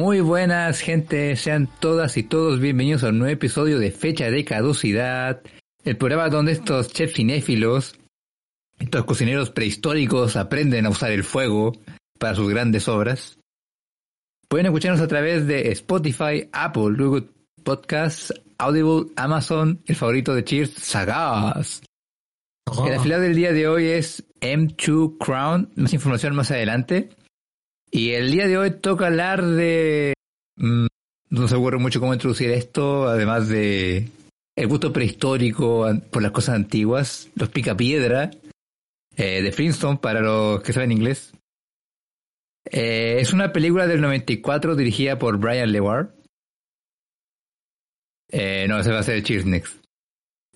Muy buenas, gente. Sean todas y todos bienvenidos a un nuevo episodio de Fecha de Caducidad, el programa donde estos chefs cinéfilos, estos cocineros prehistóricos aprenden a usar el fuego para sus grandes obras. Pueden escucharnos a través de Spotify, Apple, Google Podcasts, Audible, Amazon, el favorito de Cheers, Sagaz. El afiliado del día de hoy es M2 Crown. Más información más adelante. Y el día de hoy toca hablar de... mm, no se ocurre mucho cómo introducir esto, además de el gusto prehistórico por las cosas antiguas, los picapiedra, eh, de Flintstone para los que saben inglés. Eh, es una película del 94 dirigida por Brian Leward. Eh, no, ese va a ser Cheers Next.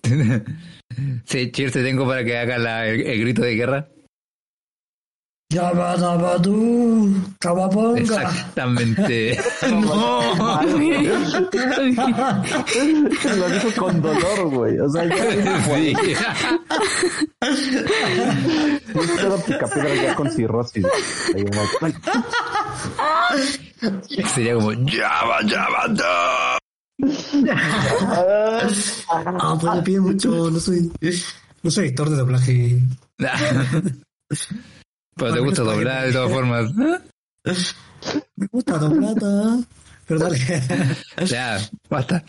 sí, Cheers te tengo para que haga la- el grito de guerra. Exactamente. no. Lo dijo con dolor, güey. O sea, ya Sí. picapiedra ya con cirrosis. Sería como Java Java da". Ah, pues me pide mucho, no soy, no soy actor de doblaje. Pero te gusta doblar de todas formas. Me gusta doblada. Pero dale. Ya, basta.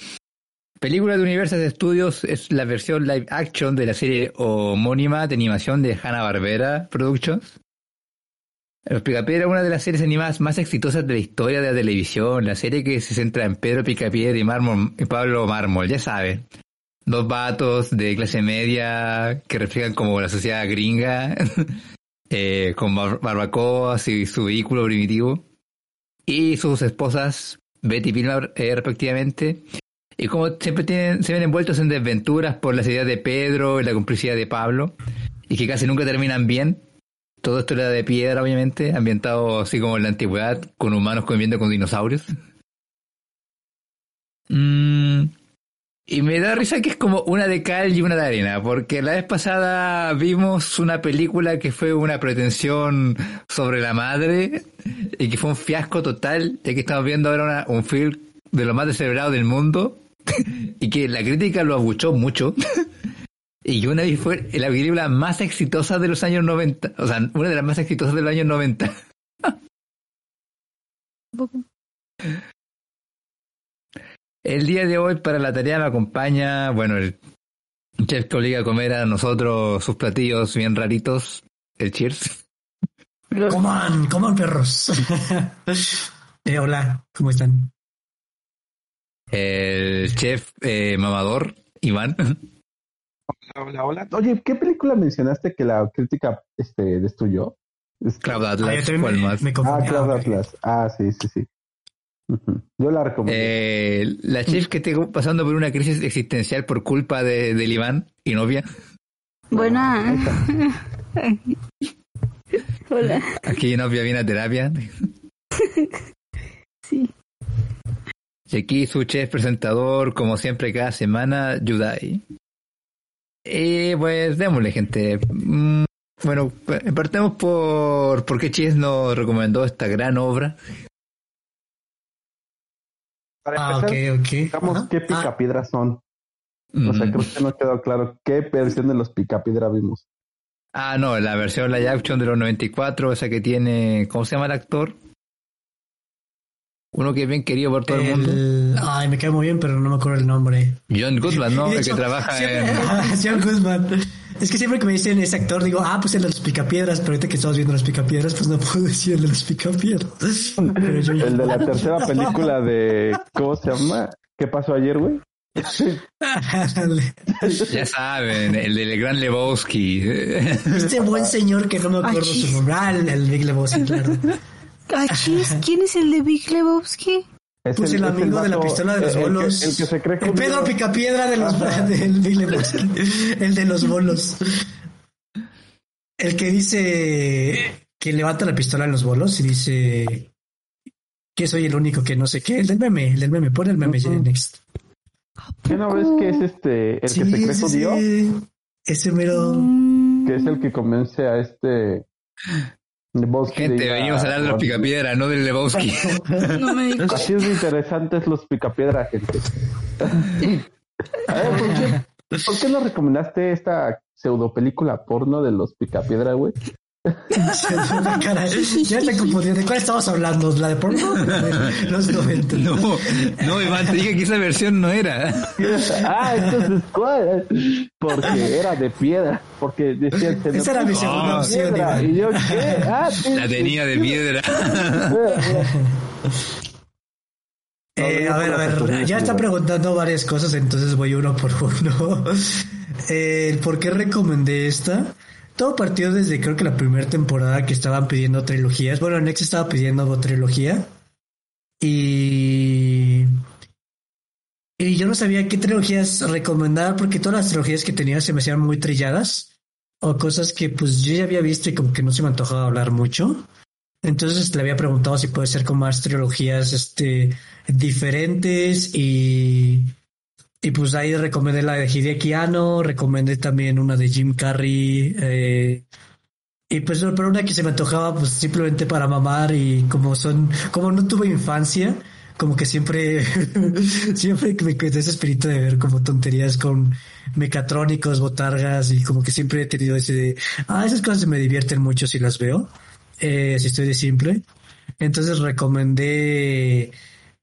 Película de Universal Studios es la versión live action de la serie homónima de animación de Hanna-Barbera Productions. Los Picapiedra es una de las series animadas más exitosas de la historia de la televisión. La serie que se centra en Pedro Picapiedra y, Mármol, y Pablo Mármol, ya saben. Dos vatos de clase media que reflejan como la sociedad gringa, eh, con bar- barbacoas y su vehículo primitivo. Y sus esposas, Betty y eh, respectivamente. Y como siempre tienen, se ven envueltos en desventuras por las ideas de Pedro y la complicidad de Pablo, y que casi nunca terminan bien. Todo esto era de piedra, obviamente, ambientado así como en la antigüedad, con humanos conviviendo con dinosaurios. Mm, y me da risa que es como una de cal y una de arena, porque la vez pasada vimos una película que fue una pretensión sobre la madre y que fue un fiasco total, y aquí estamos viendo ahora un film de lo más descerebrado del mundo y que la crítica lo abuchó mucho. Y que una vez fue la película más exitosa de los años 90. O sea, una de las más exitosas de los años 90. El día de hoy para la tarea me acompaña, bueno, el chef que obliga a comer a nosotros sus platillos bien raritos, el Cheers. Coman, coman perros. Eh, hola, ¿cómo están? El chef eh, mamador, Iván. Hola, hola. Oye, ¿qué película mencionaste que la crítica este, destruyó? Es- Cloud Ah, Atlas, ¿cuál me- más? me Ah. Cloud Ah. Atlas. Ah, sí, sí, sí. Yo la recomiendo. Eh, la chef que esté pasando por una crisis existencial por culpa de, del Iván y novia. Buena. Hola. Aquí novia viene a terapia. Sí. Y aquí su chef presentador, como siempre cada semana, Yudai. Y pues démosle, gente. Mm, Bueno, partemos por por qué Chis nos recomendó esta gran obra. Para Ah, empezar, ok. digamos Ajá. qué Ah, picapiedras son. O sea, Mm. creo que no quedó claro qué versión de los picapiedra vimos. Ah, no, la versión live action de los 94, esa que tiene, ¿cómo se llama el actor? Uno que es bien querido por todo el, mundo. el- Ay, me cae muy bien, pero no me acuerdo el nombre. John Goodman, ¿no? De El que hecho, trabaja siempre- en... John Guzman. Es que siempre que me dicen ese actor, digo, ah, pues el de los picapiedras, pero ahorita que estamos viendo los picapiedras, pues no puedo decir el de los picapiedras. Pero yo- El de la tercera película de. ¿Cómo se llama? ¿Qué pasó ayer, güey? Ya saben, el del gran Lebowski. este buen señor que no me acuerdo Achis. su nombre. Ah, el, el Big Lebowski, claro. Achis, ¿quién es el de Big Lebowski? Es Pues el, amigo de la pistola de los el- el que- bolos. El que, se cree El Pedro. Picapiedra de los del Big Lebowski. El de los bolos. El que dice que levanta la pistola en los bolos y dice que soy el único que no sé qué. El del meme, el del meme. Pon el meme Ujú. next. ¿Qué no ves que es este, el que se cree sí, judío? sí. Ese mero. Mm, Que es el que convence a este Lebowski Gente, diga- venimos a hablar de los picapiedra, no del Lebowski. No me di Así es de interesantes los picapiedra, gente. A ver, ¿por qué, ¿por qué no recomendaste esta pseudo película porno de los picapiedra, güey? Ya te confundí. ¿De cuál estamos hablando? ¿La de porno? De Los 90. No, no, Iván, te dije que esa versión no era. Ah, entonces, ¿cuál? Porque era de piedra. Porque decían... se me Esa era mi segunda de opción, piedra. Iván. Y yo, ¿qué? Ah, sí, La tenía de piedra. Eh, a ver, a ver, ya está preguntando varias cosas, entonces voy uno por uno. Eh, el ¿Por qué recomendé esta? Todo partió desde creo que la primera temporada que estaban pidiendo trilogías. Bueno, Nex estaba pidiendo trilogía. Y. Y yo no sabía qué trilogías recomendar porque todas las trilogías que tenía se me hacían muy trilladas. O cosas que pues yo ya había visto y como que no se me antojaba hablar mucho. Entonces le había preguntado si puede ser con más trilogías este, diferentes y, y pues ahí recomendé la de Hideaki Anno, recomendé también una de Jim Carrey eh, y pues pero una que se me antojaba pues simplemente para mamar y como son, como no tuve infancia, como que siempre, siempre me quedé ese espíritu de ver como tonterías con mecatrónicos, botargas y como que siempre he tenido ese de, ah, esas cosas me divierten mucho si las veo eh, si estoy de simple. Entonces recomendé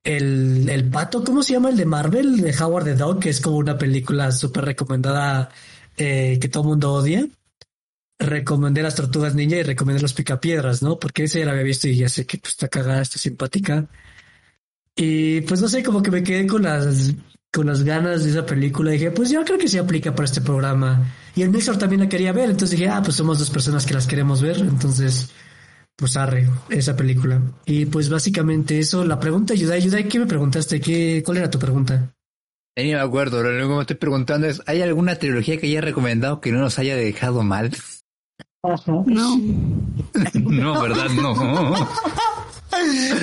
el, el pato, ¿cómo se llama el de Marvel? De Howard the Dog, que es como una película súper recomendada eh, que todo mundo odia. Recomendé las tortugas ninja y recomendé los picapiedras, ¿no? Porque ese ya lo había visto y ya sé que pues, está cagada, está simpática. Y pues no sé, como que me quedé con las con las ganas de esa película. dije, pues yo creo que se aplica para este programa. Y el Mixer también la quería ver, entonces dije, ah, pues somos dos personas que las queremos ver, entonces pues arre, esa película. Y pues básicamente eso, la pregunta, Yudai, Yudai, ¿qué me preguntaste? ¿Qué, ¿Cuál era tu pregunta? Ni me acuerdo, lo único que me estoy preguntando es, ¿hay alguna trilogía que haya recomendado que no nos haya dejado mal? No. No, ¿verdad? No.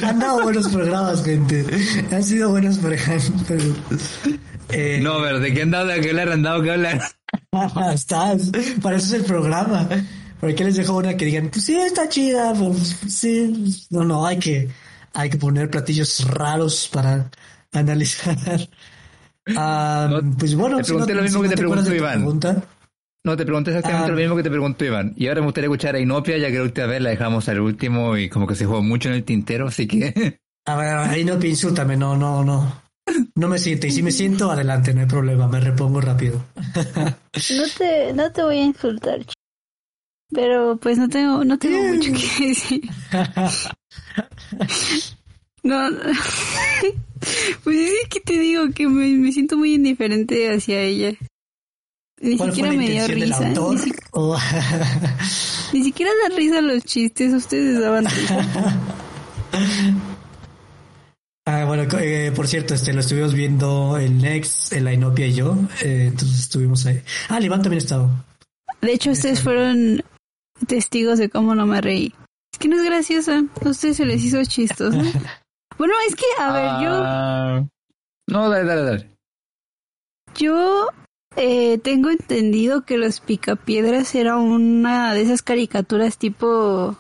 Han dado buenos programas, gente. Han sido buenos programas. eh, No, pero ¿de qué han dado de hablar? Han dado que hablar. Estás, para eso es el programa. ¿Por qué les dejo una que digan, pues sí, está chida, pues sí. No, no, hay que, hay que poner platillos raros para analizar. Ah, No, pues bueno, te pregunté lo mismo que te preguntó Iván. pregunta, No, te pregunté exactamente Ah. lo mismo que te preguntó Iván. Y ahora me gustaría escuchar a Inopia, ya que la última vez la dejamos al último y como que se jugó mucho en el tintero, así que... A ver, ahí no te insúltame, no, no, no. No me siento, y si me siento, adelante, no hay problema, me repongo rápido. No te, no te voy a insultar, ch- pero pues no tengo, no tengo mucho que decir. No, pues es que te digo que me, me siento muy indiferente hacia ella. Ni ¿Cuál fue siquiera me dio risa. Ni, si- siquiera da risa los chistes, ustedes daban risa. Ah, bueno, eh, por cierto, este lo estuvimos viendo el Next, el Ainopia y yo, eh, entonces estuvimos ahí. Ah, Iván también estaba. De hecho, ustedes fueron testigos de cómo no me reí. Es que no es graciosa. A ustedes se les hizo chistoso. Bueno, es que, a ver, yo... Ah, No, dale, dale, dale. Yo eh, tengo entendido que los picapiedras era una de esas caricaturas tipo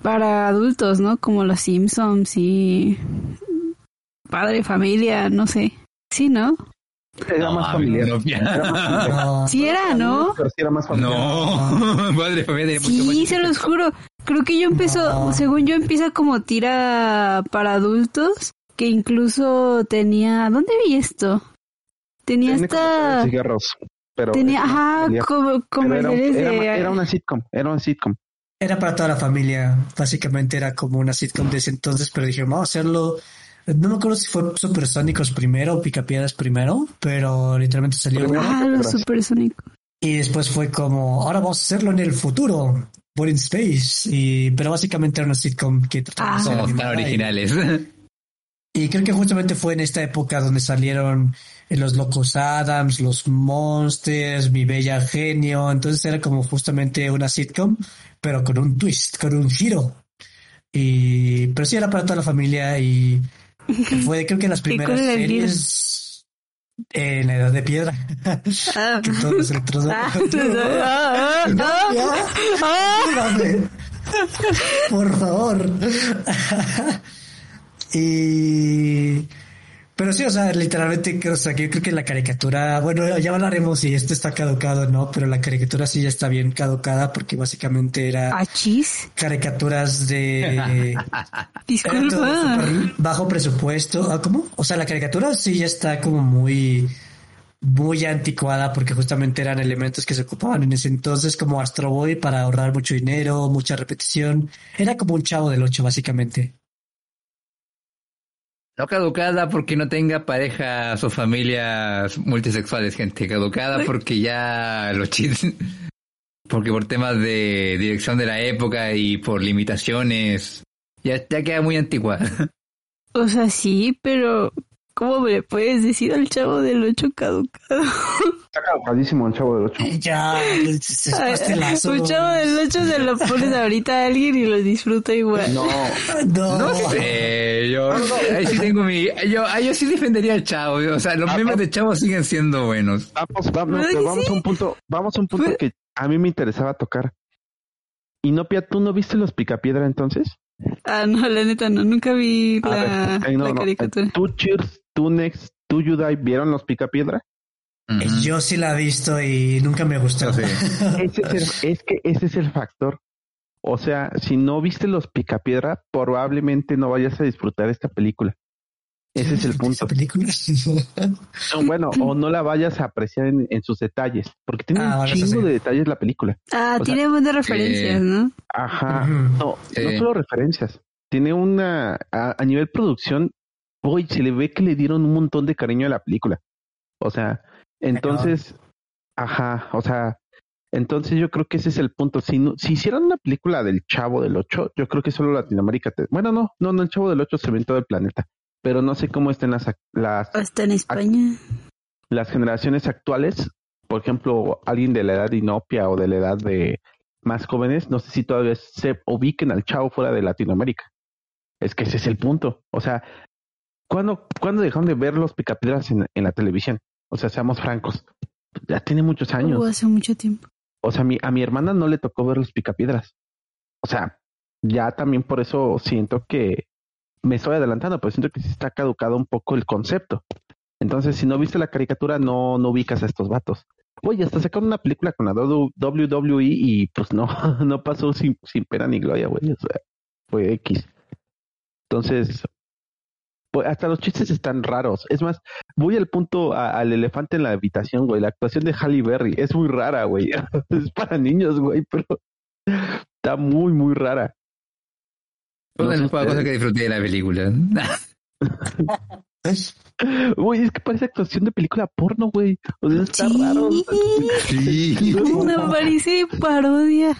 para adultos, ¿no? Como los Simpsons y Padre Familia, no sé. Sí, ¿no? Era más familiar. Era más familiar. No, Sí era, ¿no? Pero sí era más familiar. No, padre familia mucho Sí, se los juro. Creo que yo empezó, No. según yo empieza como tira para adultos, que incluso tenía, ¿dónde vi esto? Tenía comerciales hasta, cigarros. Pero tenía, ajá, como Pero era, comerciales era- de, era una sitcom. Era una sitcom. Era para toda la familia, básicamente era como una sitcom de ese entonces, pero dijeron, vamos a hacerlo. No me acuerdo si fue Supersónicos primero o Picapiedras primero, pero literalmente salió Primero. ah, los supersónicos. y después fue como, ahora vamos a hacerlo en el futuro, por in space, y pero básicamente era una sitcom que trataba de Ah. ser Somos tan y- originales. Y creo que justamente fue en esta época donde salieron los Locos Adams, los Monsters, Mi Bella Genio. Entonces era como justamente una sitcom, pero con un twist, con un giro. Y, pero sí era para toda la familia y fue creo que las ¿Y cuál primeras el series. En la edad de piedra. Ah. que todos los electrodos. Ah, ah, ah, ah, ah. Por favor. y. Pero sí, o sea, literalmente, o sea, que yo creo que la caricatura, bueno, ya hablaremos si esto está caducado o no, pero la caricatura sí ya está bien caducada porque básicamente era caricaturas de Disculpa. bajo presupuesto. Ah, ¿Cómo? O sea, la caricatura sí ya está como muy, muy anticuada porque justamente eran elementos que se ocupaban en ese entonces como Astro Boy para ahorrar mucho dinero, mucha repetición. Era como un chavo del ocho, básicamente. No caducada porque no tenga parejas o familias multisexuales, gente. Caducada porque ya los chistes. Porque por temas de dirección de la época y por limitaciones. Ya, ya queda muy antigua. O sea, sí, pero ¿cómo me le puedes decir al chavo del ocho caducado? Está caducadísimo el chavo del 8. Ya, es, es pastelazo. Un chavo del ocho se lo pones ahorita a alguien y lo disfruta igual. No, No, No sé, yo. Ahí sí tengo mi. Yo, ahí yo sí defendería al chavo. O sea, los memes de chavo siguen siendo buenos. vamos, vamos, Ay, pero vamos sí. a un punto, vamos a un punto que a mí me interesaba tocar. Inopia, ¿tú no viste los Picapiedra entonces? Ah, no, la neta no, nunca vi A la, ver, no, la no, caricatura. ¿Tú, Cheers, tú, Nex, tú, Yudai, vieron los Picapiedra? Ujú. yo sí la he visto y nunca me gustó. Sí. Ese es, el- es que ese es el factor. O sea, si no viste los Picapiedra, probablemente no vayas a disfrutar esta película. Ese es el punto. película. No, Bueno, o no la vayas a apreciar en, en sus detalles, porque tiene Ah, un chingo sí. de detalles la película. Ah, o sea, tiene buenas referencias, ¿no? Ajá. No, no solo referencias. Tiene una, a, a nivel producción, uy, se le ve que le dieron un montón de cariño a la película. O sea, entonces, ajá, o sea, entonces yo creo que ese es el punto. Si, no, si hicieran una película del Chavo del Ocho, yo creo que solo Latinoamérica, te- bueno, no, no, no, el Chavo del Ocho se ve en todo el planeta, pero no sé cómo estén las, las, Hasta en España. las generaciones actuales, por ejemplo, alguien de la edad de Inopia o de la edad de más jóvenes, no sé si todavía se ubiquen al chavo fuera de Latinoamérica. Es que ese es el punto. O sea, ¿cuándo, ¿cuándo dejaron de ver los picapiedras en, en la televisión? O sea, seamos francos. Ya tiene muchos años. Uh, hace mucho tiempo. O sea, a mi, a mi hermana no le tocó ver los picapiedras. O sea, ya también por eso siento que me estoy adelantando, pero siento que sí está caducado un poco el concepto. Entonces, si no viste la caricatura, no, no ubicas a estos vatos. Oye, hasta sacaron una película con la WWE y pues no, no pasó sin, sin pena ni gloria, güey. O sea, fue X. Entonces, hasta los chistes están raros. Es más, voy al punto a- al elefante en la habitación, güey. La actuación de Halle Berry es muy rara, güey. es para niños, güey, pero está muy, muy rara. Una No de sé las pocas cosas ustedes. que disfruté de la película. Güey, es que parece actuación de película porno, güey. O sea, está Sí. raro. Sí. Una parece parodia.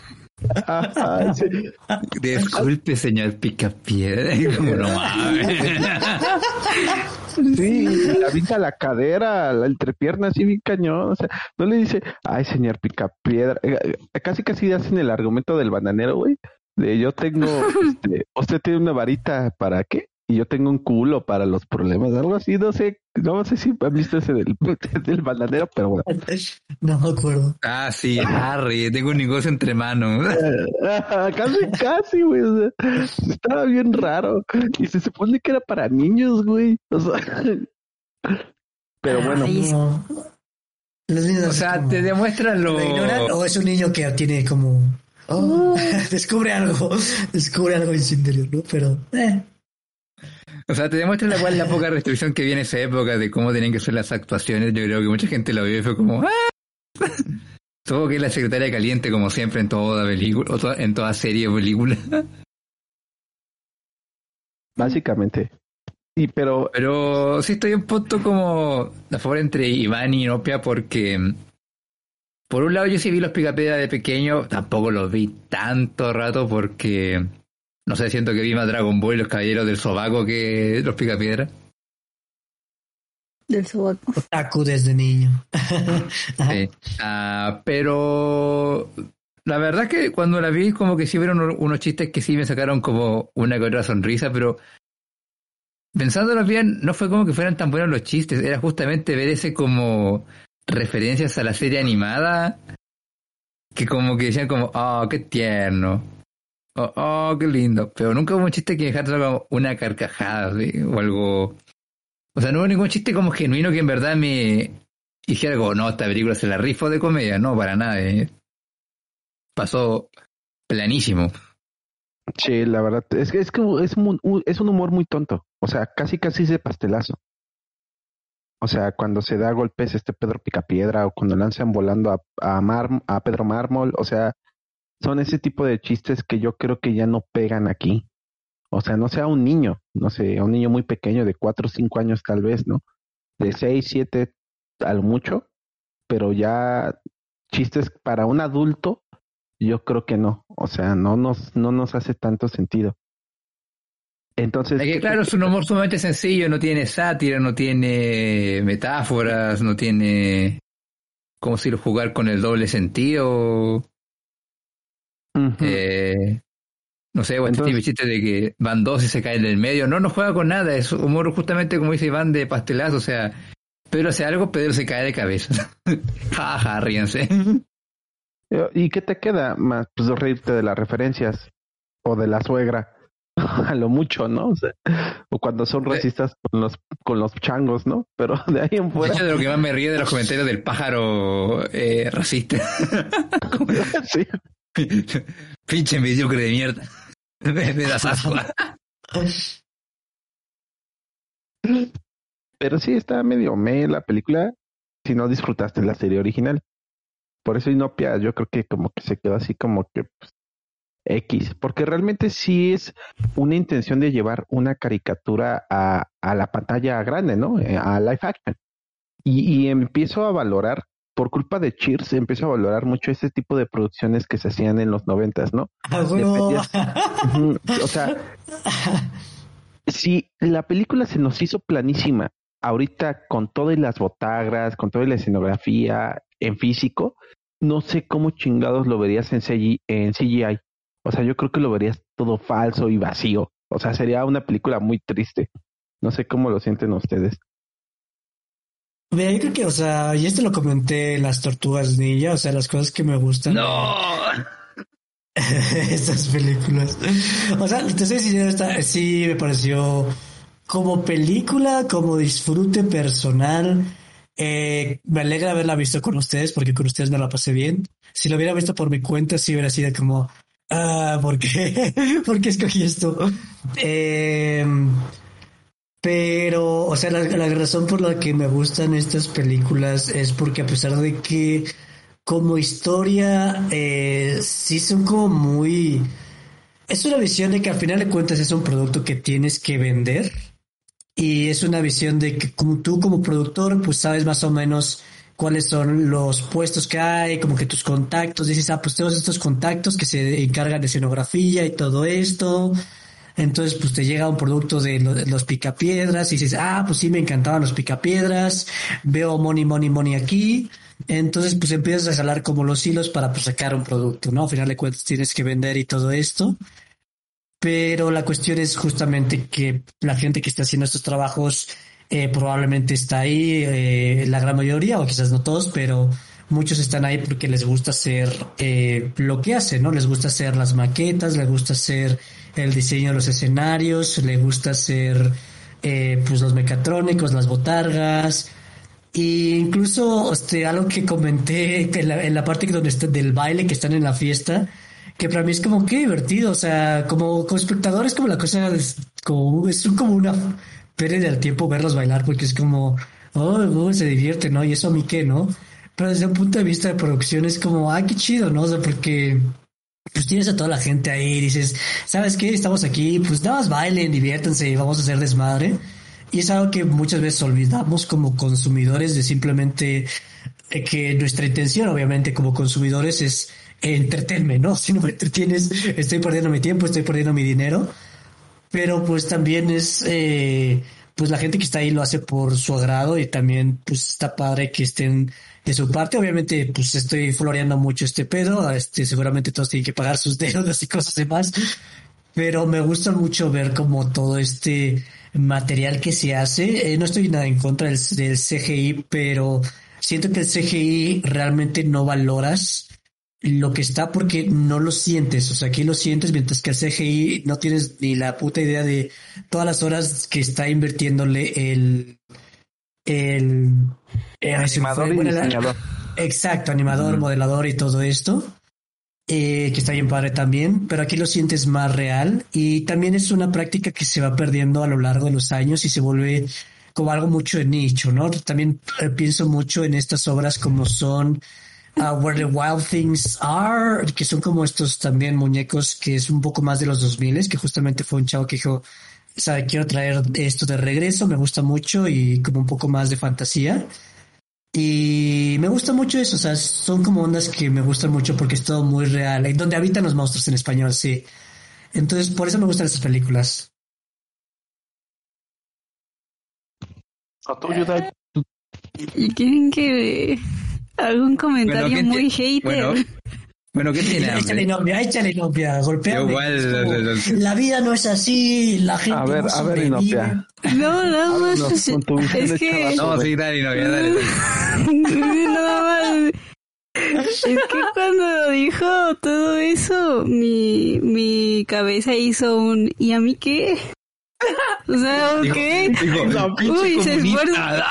Ajá, sí. Disculpe, señor Picapiedra. Como no mames. Sí, le avienta la cadera, la entrepierna así bien cañón. O sea, no le dice, ay, señor Picapiedra. Eh, eh, Casi, casi hacen el argumento del bananero, güey. De yo tengo, este, usted tiene una varita para qué? Y yo tengo un culo para los problemas, algo así, no sé, no sé si han visto ese del, del bananero, pero bueno. No me acuerdo. Ah, sí, Harry, tengo un negocio entre manos. Casi, casi, güey. o sea, estaba bien raro. Y se supone que era para niños, güey. O sea, pero bueno, Ay, sí. No. Los niños O sea, como- te demuestra lo... ¿Lo ignoran o es un niño que tiene como... oh, descubre algo, descubre algo en su interior, ¿no? Pero... eh, O sea, te demuestra la, cual la poca restricción que viene esa época de cómo tenían que ser las actuaciones. Yo creo que mucha gente lo vio y fue como... ¡Ah! Supongo que es la secretaria caliente como siempre en toda película, en toda serie o película. básicamente. Y pero Pero sí estoy un punto como a favor entre Iván y Inopia porque mm, por un lado yo sí vi los Picapiedra de pequeño, tampoco los vi tanto rato porque no sé, siento que vi más Dragon Ball y los Caballeros del Sobaco que los Picapiedra. Del sobaco. otaku desde niño. Sí. Ah, pero la verdad que cuando la vi como que sí vieron unos chistes que sí me sacaron como una que otra sonrisa, pero pensándolo bien, no fue como que fueran tan buenos los chistes, era justamente ver ese como referencias a la serie animada que como que decían como, oh, qué tierno, oh, oh qué lindo, pero nunca hubo un chiste que dejara una carcajada o algo, o sea, no hubo ningún chiste como genuino que en verdad me dijera como, no, esta película se la rifo de comedia, no, para nada, eh. pasó planísimo. Sí, la verdad, es que es, que es, un, es un humor muy tonto, o sea, casi casi de pastelazo. O sea, cuando se da golpes este Pedro Picapiedra o cuando lanzan volando a, a, a Pedro Mármol, o sea, son ese tipo de chistes que yo creo que ya no pegan aquí. O sea, no sea un niño, no sé, un niño muy pequeño de cuatro o cinco años tal vez, ¿no? De seis, siete, al mucho, pero ya chistes para un adulto, yo creo que no. O sea, no nos, no nos hace tanto sentido. Entonces. que, claro, es un humor sumamente sencillo, no tiene sátira, no tiene metáforas, no tiene. ¿Cómo decirlo? Jugar con el doble sentido. Eh, no sé, o este chiste de que van dos y se caen del medio. No, no juega con nada, es humor justamente como dice Iván de pastelazo, o sea, Pedro hace algo, Pedro se cae de cabeza. Jaja, ja, ríense. ¿Y qué te queda más? Pues reírte de las referencias o de la suegra. a lo mucho, ¿no? O, sea, o cuando son racistas con los con los changos, ¿no? Pero de ahí en fuera. De lo que más me ríe de los comentarios del pájaro eh, racista. sí. Pinche mediocre de mierda. Me, das asco. Pero sí está medio me la película si no disfrutaste la serie original. Por eso Inopia yo creo que como que se quedó así como que pues, X, porque realmente sí es una intención de llevar una caricatura a, a la pantalla grande, ¿no? Eh, a live action. Y, y, empiezo a valorar, por culpa de Cheers, empiezo a valorar mucho ese tipo de producciones que se hacían en los noventas, ¿no? Ah, o sea, si la película se nos hizo planísima, ahorita con todas las botagras, con toda la escenografía en físico, no sé cómo chingados lo verías en, CGI, en CGI. O sea, yo creo que lo verías todo falso y vacío. O sea, sería una película muy triste. No sé cómo lo sienten ustedes. Mira, yo creo que, o sea, y esto lo comenté en las tortugas ninja, o sea, las cosas que me gustan. ¡No! Estas películas. O sea, te estoy diciendo, esta, sí me pareció como película, como disfrute personal. Eh, me alegra haberla visto con ustedes porque con ustedes me la pasé bien. Si lo hubiera visto por mi cuenta, sí hubiera sido como, Ah, ¿por qué? ¿Por qué escogí esto? Eh, pero, o sea, la, razón por la que me gustan estas películas es porque a pesar de que como historia eh, sí son como muy... Es una visión de que al final de cuentas es un producto que tienes que vender y es una visión de que como tú como productor pues sabes más o menos cuáles son los puestos que hay, como que tus contactos, dices, ah, pues tengo estos contactos que se encargan de escenografía y todo esto. Entonces, pues te llega un producto de los picapiedras y dices, ah, pues sí, me encantaban los picapiedras, veo money, money, money aquí. Entonces, pues empiezas a jalar como los hilos para pues, sacar un producto, ¿no? Al final de cuentas tienes que vender y todo esto. Pero la cuestión es justamente que la gente que está haciendo estos trabajos eh, probablemente está ahí eh, la gran mayoría, o quizás no todos, pero muchos están ahí porque les gusta hacer eh, lo que hacen, ¿no? Les gusta hacer las maquetas, les gusta hacer el diseño de los escenarios, les gusta hacer pues los mecatrónicos, las botargas, e incluso este, algo que comenté en la, en la parte donde está, del baile que están en la fiesta, que para mí es como que divertido, o sea, como, como espectador es como la cosa, como, es como una pérdida del tiempo verlos bailar porque es como, oh, se divierte, ¿no? Y eso a mí qué, ¿no? Pero desde un punto de vista de producción es como, ah, qué chido, ¿no? O sea, porque pues tienes a toda la gente ahí dices, ¿sabes qué? Estamos aquí, pues nada más bailen, diviértanse y vamos a hacer desmadre. Y es algo que muchas veces olvidamos como consumidores de simplemente eh, que nuestra intención, obviamente, como consumidores es entretenerme, ¿no? Si no me entretienes, estoy perdiendo mi tiempo, estoy perdiendo mi dinero pero pues también es, eh, pues la gente que está ahí lo hace por su agrado y también pues está padre que estén de su parte. Obviamente pues estoy floreando mucho este pedo, este, seguramente todos tienen que pagar sus deudas y cosas demás, pero me gusta mucho ver como todo este material que se hace. Eh, no estoy nada en contra del, del CGI, pero siento que el CGI realmente no valoras lo que está porque no lo sientes. O sea, aquí lo sientes, mientras que el CGI no tienes ni la puta idea de todas las horas que está invirtiéndole el. El. eh, Animador fue, y la-. Exacto, animador, modelador y todo esto. eh, que está bien padre también, pero aquí lo sientes más real y también es una práctica que se va perdiendo a lo largo de los años y se vuelve como algo mucho de nicho, ¿no? También eh, pienso mucho en estas obras como son uh, Where the Wild Things Are, que son como estos también muñecos que es un poco más de los 2000, que justamente fue un chavo que dijo, sabe, quiero traer esto de regreso, me gusta mucho y como un poco más de fantasía. Y me gusta mucho eso, o sea, son como ondas que me gustan mucho porque es todo muy real, y donde habitan los monstruos en español, sí. Entonces, por eso me gustan estas películas. ¿O? ¿Y quieren que algún comentario ¿qué muy te- hater? Bueno, bueno, ¿qué tiene Échale hambre? novia, échale novia, golpeame. Igual, Es como, lo- lo- la vida no es así, la gente A ver, no a ver, sobrevive. Inopia. No, nada más. Visión es de que. No, sí, dale, novia, dale. dale. nada más. Es que cuando dijo todo eso, mi, mi cabeza hizo un ¿y a mí qué? O sea, pinche Uy, se comunista.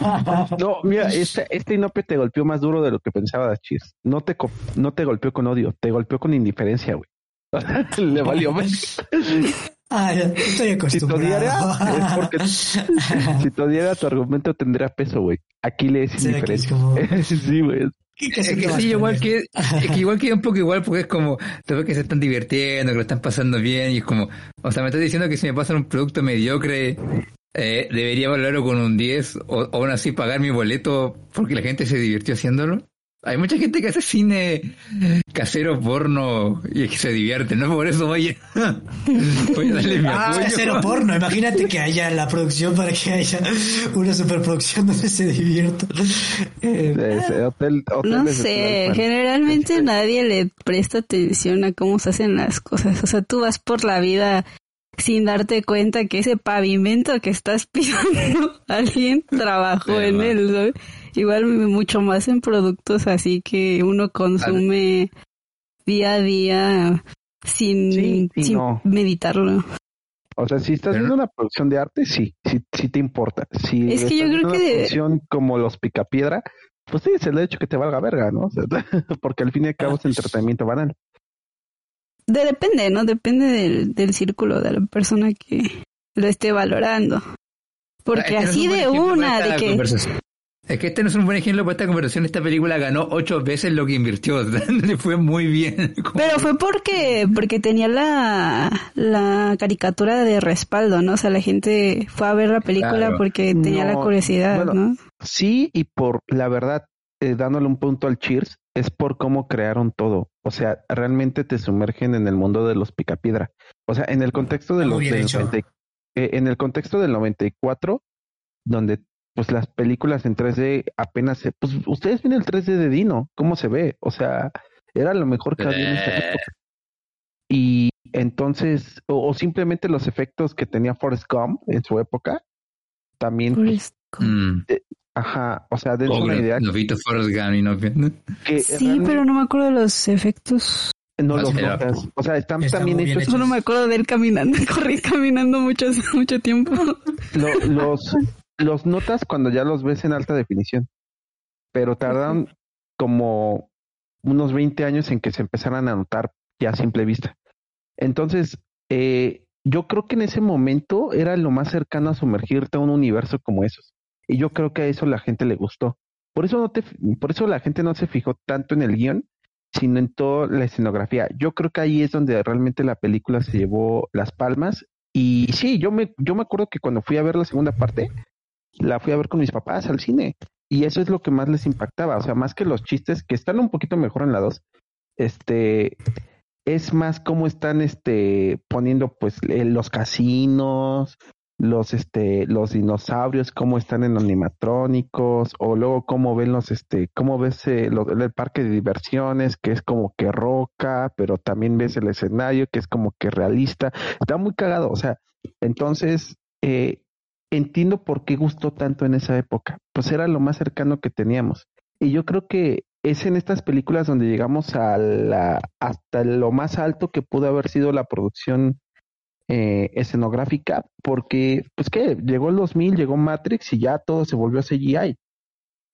No, mira, este, este Inope te golpeó más duro de lo que pensaba Cheers. No te, no te golpeó con odio, te golpeó con indiferencia, güey. Le valió más. Ah, estoy Si te odiara, acostumbrado. si te odiara, tu argumento tendría peso, güey. Aquí le es como- sí, güey. ¿Qué- qué Es que sí, igual que, es que igual que un poco igual porque es como, te ves que se están divirtiendo, que lo están pasando bien y es como, o sea, me estás diciendo que si me pasan un producto mediocre, eh, debería valorarlo con un 10 o, aún así pagar mi boleto porque la gente se divirtió haciéndolo. Hay mucha gente que hace cine casero porno y es que se divierte, ¿no? Por eso voy a, voy a darle mi Ah, apoyo. cero porno. Imagínate que haya la producción para que haya una superproducción donde se divierta. Eh, hotel, No sé, generalmente nadie le presta atención a cómo se hacen las cosas. O sea, tú vas por la vida sin darte cuenta que ese pavimento que estás pisando, alguien trabajó en él. ¿sabes? Igual mucho más en productos así que uno consume día a día sin, Sí sin no. meditarlo. O sea, si estás viendo una producción de arte, sí, sí, sí te importa. Si Es que yo estás creo que una de- producción como los Picapiedra, pues sí, es el hecho que te valga verga, ¿no? O sea, porque al fin y al cabo es entretenimiento banal. De, depende, ¿no? Depende del, del círculo de la persona que lo esté valorando. Porque no es así de una, de que... Es que este no es un buen ejemplo para esta conversación. Esta película ganó ocho veces lo que invirtió. Le fue muy bien. Como- Pero fue porque, porque tenía la, la caricatura de respaldo, ¿no? O sea, la gente fue a ver la película Claro. porque tenía la curiosidad, bueno, ¿no? Sí, y por la verdad, eh, dándole un punto al Cheers, es por cómo crearon todo. O sea, realmente te sumergen en el mundo de los Picapiedra. O sea, en el contexto de Muy los bien del hecho. 90 y- eh, en el contexto del 94, donde pues las películas en 3D apenas se, pues ustedes ven el 3D de Dino, cómo se ve, o sea, era lo mejor que había en esa Eh. época. Y entonces, o, o simplemente los efectos que tenía Forrest Gump en su época, también, pues, Mm. ajá, o sea, Oh, una no- idea no viste Forrest Gump y no que Sí, pero no me acuerdo de los efectos. no los notas. O sea, están Está también hechos hecho. Solo me acuerdo de él caminando, corrí caminando mucho, mucho tiempo. lo- los, los notas cuando ya los ves en alta definición. Pero tardan como unos 20 años en que se empezaran a notar ya a simple vista. Entonces, eh, yo creo que en ese momento era lo más cercano a sumergirte a un universo como esos. Y yo creo que a eso la gente le gustó. Por eso no te, por eso la gente no se fijó tanto en el guion, sino en toda la escenografía. Yo creo que ahí es donde realmente la película se llevó las palmas. Y sí, yo me, yo me acuerdo que cuando fui a ver la segunda parte, la fui a ver con mis papás al cine. Y eso es lo que más les impactaba. O sea, más que los chistes, que están un poquito mejor en la 2, este, es más cómo están este, poniendo pues eh, los casinos, los este los dinosaurios cómo están en animatrónicos o luego cómo ven los este cómo ves eh, lo- el parque de diversiones que es como que roca pero también ves el escenario que es como que realista está muy cagado o sea Entonces, eh, entiendo por qué gustó tanto en esa época. Pues era lo más cercano que teníamos. Y yo creo que es en estas películas donde llegamos a la, hasta lo más alto que pudo haber sido la producción eh, escenográfica, porque, pues que llegó el 2000, llegó Matrix y ya todo se volvió a CGI.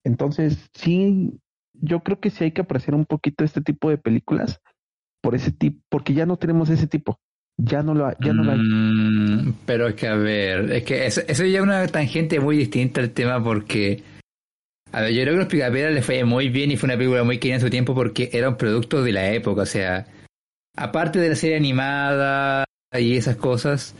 Entonces, sí, yo creo que sí hay que apreciar un poquito este tipo de películas por ese tipo, porque ya no tenemos ese tipo. Ya no lo, ya no. Mm, pero es que, a ver, es que eso, eso ya es una tangente muy distinta al tema porque, a ver, yo creo que Los Picapiedras le fue muy bien y fue una película muy querida en su tiempo porque era un producto de la época, o sea, aparte de la serie animada y esas cosas,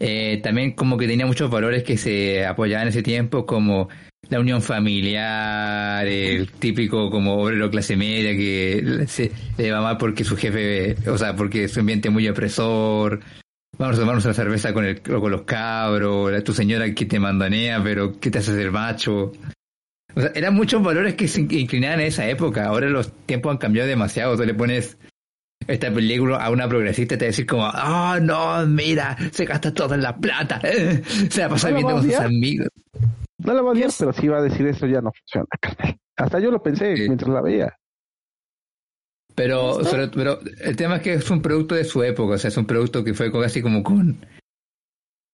eh, también como que tenía muchos valores que se apoyaban en ese tiempo, como la unión familiar, el típico como obrero clase media que se le va mal porque su jefe, o sea, porque su ambiente es muy opresor. Vamos a tomarnos una cerveza con, el, con los cabros, tu señora que te mandanea, pero que te hace ser macho. O sea, eran muchos valores que se inclinaban en esa época. Ahora los tiempos han cambiado demasiado. Tú le pones esta película a una progresista y te decir como, oh no, mira, se gasta toda la plata, se la pasa viendo con sus amigos. No la va a odiar, pero sí va a decir eso ya no funciona, Hasta yo lo pensé mientras la veía. Pero, pero, pero, el tema es que es un producto de su época, o sea, es un producto que fue casi como con...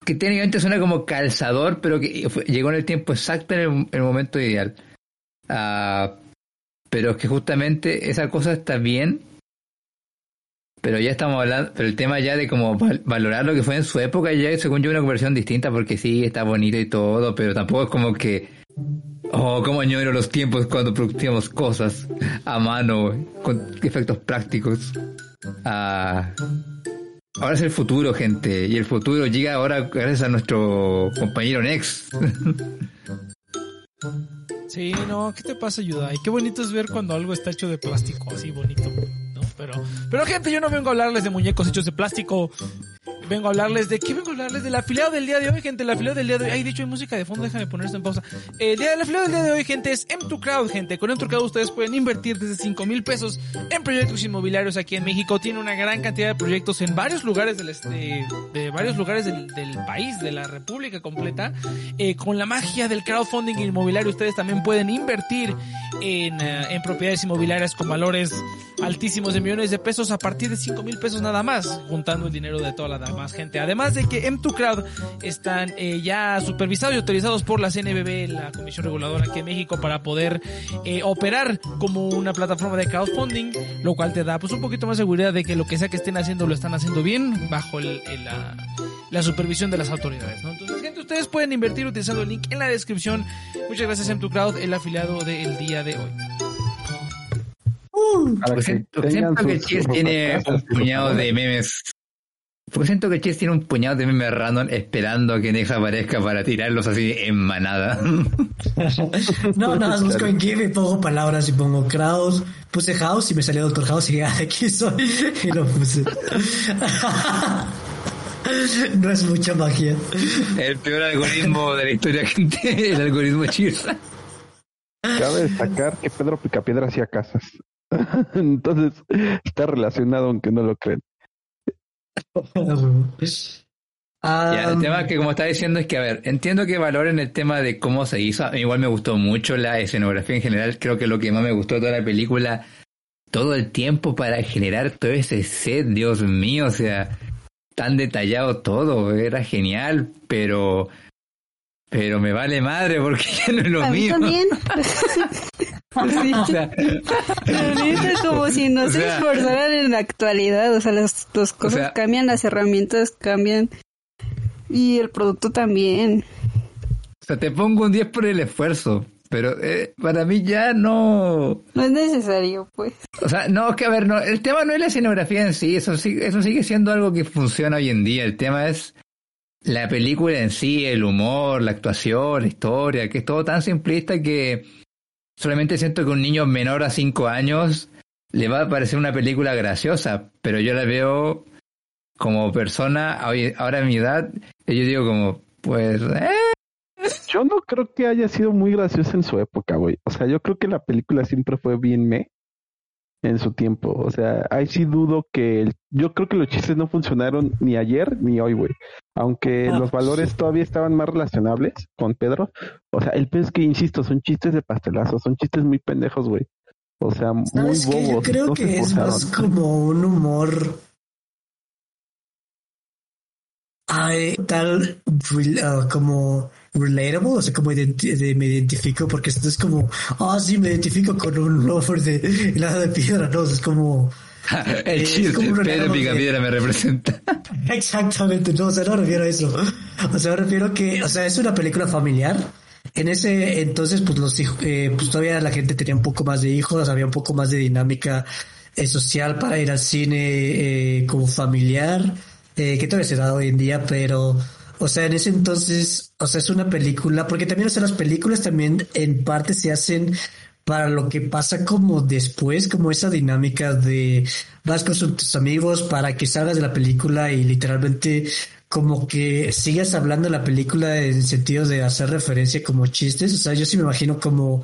que técnicamente suena como calzador, pero que llegó en el tiempo exacto en el, momento ideal. Uh, pero es que justamente esa cosa está bien, pero ya estamos hablando, pero el tema ya de como valorar lo que fue en su época, ya según yo una conversión distinta, porque sí, está bonito y todo, pero tampoco es como que, oh, cómo añoro los tiempos cuando producíamos cosas a mano, con efectos prácticos. Ah, ahora es el futuro, gente, y el futuro llega ahora gracias a nuestro compañero Nex. Sí, no, ¿qué te pasa, Ayuda? Y qué bonito es ver cuando algo está hecho de plástico, así bonito. Pero, pero gente, yo no vengo a hablarles de muñecos hechos de plástico vengo a hablarles de qué vengo a hablarles del afiliado del día de hoy, gente. El afiliado del día de hoy. Ay, de hecho, hay música de fondo, déjame poner esto en pausa. El día del afiliado del día de hoy, gente, es M2 Crowd, gente. Con M2 Crowd ustedes pueden invertir desde 5 mil pesos en proyectos inmobiliarios aquí en México. Tiene una gran cantidad de proyectos en varios lugares del este, de varios lugares del, país, de la República completa. Eh, con la magia del crowdfunding inmobiliario, ustedes también pueden invertir en, eh, en propiedades inmobiliarias con valores altísimos de millones de pesos a partir de 5 mil pesos nada más, juntando el dinero de toda la más gente. Además de que M2 Crowd están eh, ya supervisados y autorizados por la CNBB, la Comisión Reguladora aquí en México, para poder eh, operar como una plataforma de crowdfunding, lo cual te da pues un poquito más seguridad de que lo que sea que estén haciendo lo están haciendo bien bajo el, la, la, supervisión de las autoridades. ¿no? Entonces, gente, ustedes pueden invertir utilizando el link en la descripción. Muchas gracias M2 Crowd, el afiliado del día de hoy. Uh, siento, que Chis tiene un puñado de memes porque siento que Chess tiene un puñado de memes random esperando a que Nex aparezca para tirarlos así en manada. no, nada, más busco en GIF y pongo palabras y pongo Kraus, puse House y me salió Doctor House y aquí soy y lo puse. no es mucha magia. El peor algoritmo de la historia, gente, el algoritmo Cheers. Cabe destacar que Pedro Picapiedra hacía casas. Entonces está relacionado aunque no lo el tema que como está diciendo es que, a ver, entiendo que valoren el tema de cómo se hizo. Igual me gustó mucho la escenografía en general. Creo que lo que más me gustó de toda la película, todo el tiempo para generar todo ese set, Dios mío, o sea, tan detallado todo, era genial, pero pero me vale madre porque ya no es lo mío. También. como si no se esforzaran en la actualidad, o sea, las, cosas cambian, las herramientas cambian y el producto también. O sea, te pongo un 10 por el esfuerzo, pero eh, para mí ya no... No es necesario, pues. O sea, no, que a ver, no, el tema no es la escenografía en sí, eso, eso sigue siendo algo que funciona hoy en día, el tema es la película en sí, el humor, la actuación, la historia, que es todo tan simplista que solamente siento que un niño menor a 5 años le va a parecer una película graciosa, pero yo la veo como persona, ahora a mi edad, yo digo como, pues... Eh. Yo no creo que haya sido muy graciosa en su época, güey. O sea, yo creo que la película siempre fue bien me. En su tiempo. O sea, ahí sí dudo que el- yo creo que los chistes no funcionaron ni ayer ni hoy, güey. Aunque Ah. los valores todavía estaban más relacionables con Pedro. O sea, el pez es que, insisto, son chistes de pastelazo, son chistes muy pendejos, güey. O sea, muy ¿Sabes qué? bobos. Yo creo no que es más como un humor. Ay, tal ah, como relatable, o sea, como identi- de- me identifico, porque esto es como, ah, sí, me identifico con un lover de helado de piedra, no, es como, el Es chiste, Pedro Picapiedra me representa. Exactamente, no, o sea, no refiero a eso. O sea, me refiero que, o sea, es una película familiar. En ese entonces, pues los hijos, eh, pues todavía la gente tenía un poco más de hijos, había un poco más de dinámica eh, social para ir al cine eh, como familiar, eh, que todavía se da hoy en día, pero, o sea, en ese entonces, o sea, es una película, porque también, o sea, las películas también en parte se hacen para lo que pasa como después, como esa dinámica de vas con tus amigos para que salgas de la película y literalmente como que sigas hablando de la película en el sentido de hacer referencia como chistes. O sea, yo sí me imagino como,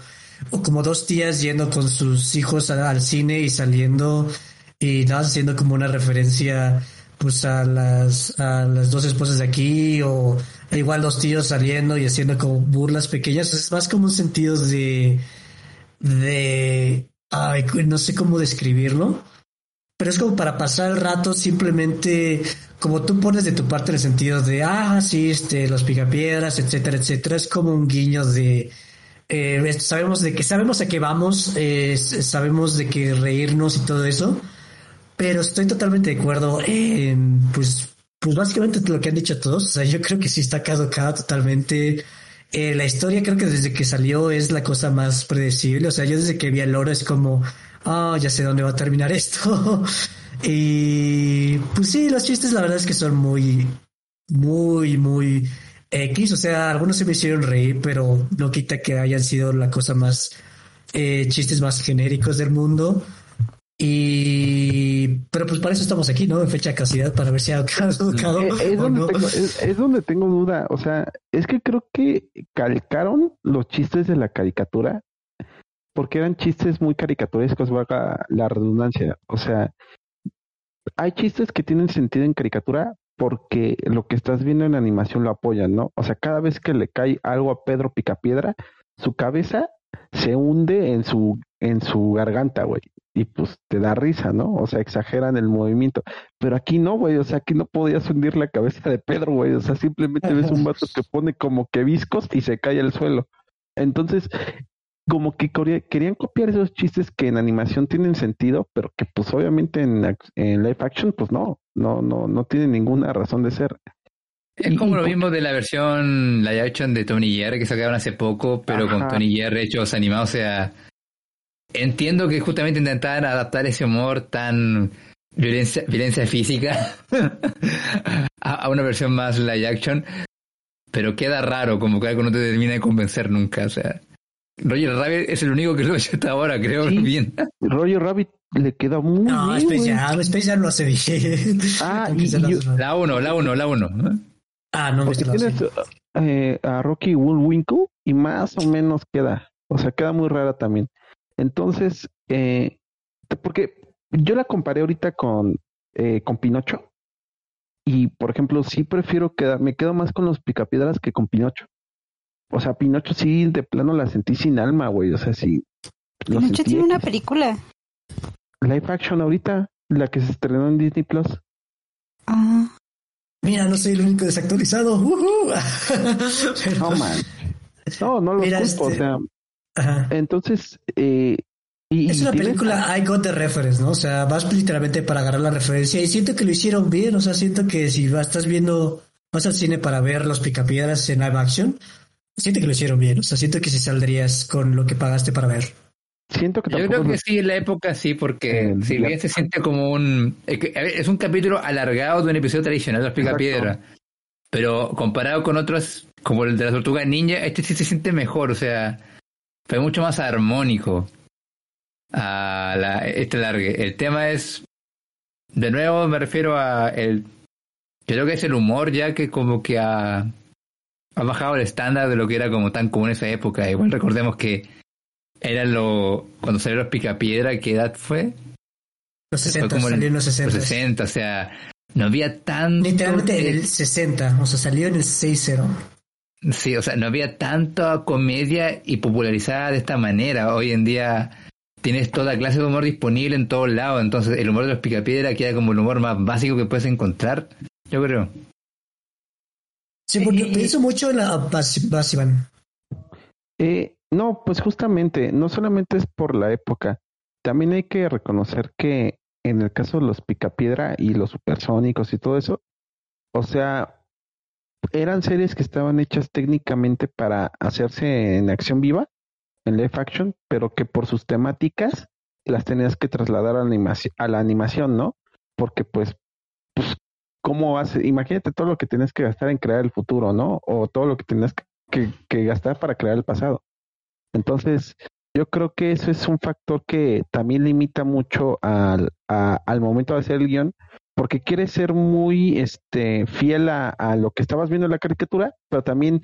o como dos tías yendo con sus hijos al cine y saliendo y nada más haciendo como una referencia pues a las, a las dos esposas de aquí o igual dos tíos saliendo y haciendo como burlas pequeñas. Es más como un sentido de, de, ay, no sé cómo describirlo, pero es como para pasar el rato simplemente como tú pones de tu parte el sentido de, ah, sí, este, los picapiedras, etcétera, etcétera, es como un guiño de, eh, sabemos de que sabemos a qué vamos, sabemos de que reírnos y todo eso, pero estoy totalmente de acuerdo en, pues, pues básicamente lo que han dicho todos, o sea, yo creo que sí está caducada totalmente. Eh, la historia creo que desde que salió es la cosa más predecible, o sea, yo desde que vi el oro es como, ah, ya sé dónde va a terminar esto. y pues sí, los chistes la verdad es que son muy, muy, muy X, o sea, algunos se me hicieron reír, pero no quita que hayan sido la cosa más, eh, chistes más genéricos del mundo. Y, pero pues para eso estamos aquí, ¿no? En fecha de casidad, para ver si ha caducado Eh, es, donde no. tengo, es, es donde tengo duda. O sea, es que creo que calcaron los chistes de la caricatura porque eran chistes muy caricaturescos, valga la redundancia. O sea, hay chistes que tienen sentido en caricatura porque lo que estás viendo en animación lo apoyan, ¿no? O sea, cada vez que le cae algo a Pedro Picapiedra, su cabeza se hunde en su en su garganta, güey. Y pues te da risa, ¿no? O sea, exageran el movimiento. Pero aquí no, güey. O sea, aquí no podías hundir la cabeza de Pedro, güey. O sea, simplemente ves un vato que pone como que viscos y se cae al suelo. Entonces, como que querían copiar esos chistes que en animación tienen sentido, pero que pues obviamente en, en live action, pues no, no, no, no tiene ninguna razón de ser. Es como lo mismo de la versión live action de Tony Jerry que sacaron hace poco, pero con. Tony Jerry hechos animados. O sea, entiendo que justamente intentaban adaptar ese humor tan violencia, violencia física a, a una versión más live action, pero queda raro, como que algo no te termina de convencer nunca. O sea, Roger Rabbit es el único que lo ha hecho hasta ahora, creo Sí. bien. Roger Rabbit le queda muy No, bien, Space Jam lo hace bien. Ah, y- yo- La 1, la 1, la 1. Ah, no, Porque tienes eh, a Rocky Bullwinkle y más o menos queda, o sea, queda muy rara también. Entonces, eh, porque yo la comparé ahorita con, eh, con Pinocho y, por ejemplo, sí prefiero quedar, me quedo más con los picapiedras que con Pinocho. O sea, Pinocho sí, de plano la sentí sin alma, güey, o sea, sí. Pinocho tiene una película. Live action ahorita, la que se estrenó en Disney Plus. Ah, Mira, no soy el único desactualizado. Pero- No, man. No, no lo Mira, culpo, o este- sea, Ajá. entonces, eh, y, Es una tienes- película I got the reference, ¿no? O sea, vas literalmente para agarrar la referencia y siento que lo hicieron bien, o sea, siento que si vas, estás viendo, vas al cine para ver los picapiedras en live action, siento que lo hicieron bien, o sea, siento que si saldrías con lo que pagaste para ver. Siento que Yo creo que sí, en la época sí, porque Eh, si bien se siente como un... Es, que, a ver, es un capítulo alargado de un episodio tradicional de los Exacto. Picapiedra, pero comparado con otros, como el de la Tortuga Ninja, este sí se siente mejor, o sea, fue mucho más armónico a la, este largue. El tema es, de nuevo me refiero a el... Creo que es el humor ya que como que ha, ha bajado el estándar de lo que era como tan común en esa época. Igual recordemos que era lo cuando salieron los picapiedra, ¿qué edad fue? Los Fue 60, como salió en los los 60. 60, o sea, no había tanto... Literalmente en el 60, o sea, salió en el 6-0. Sí, o sea, no había tanta comedia y popularizada de esta manera. Hoy en día tienes toda clase de humor disponible en todos lados, entonces el humor de los picapiedra queda como el humor más básico que puedes encontrar, yo creo. Sí, porque Eh, pienso mucho en la Bas- Basivan. Eh, no, pues justamente, no solamente es por la época, también hay que reconocer que en el caso de los Picapiedra y los supersónicos y todo eso, o sea, eran series que estaban hechas técnicamente para hacerse en acción viva, en live action, pero que por sus temáticas las tenías que trasladar a la animación, a la animación ¿no? Porque pues, pues, ¿cómo hace? Imagínate todo lo que tienes que gastar en crear el futuro, ¿no? O todo lo que tienes que que, que gastar para crear el pasado. Entonces, yo creo que eso es un factor que también limita mucho al, a- al momento de hacer el guion, porque quieres ser muy este, fiel a, a lo que estabas viendo en la caricatura, pero también,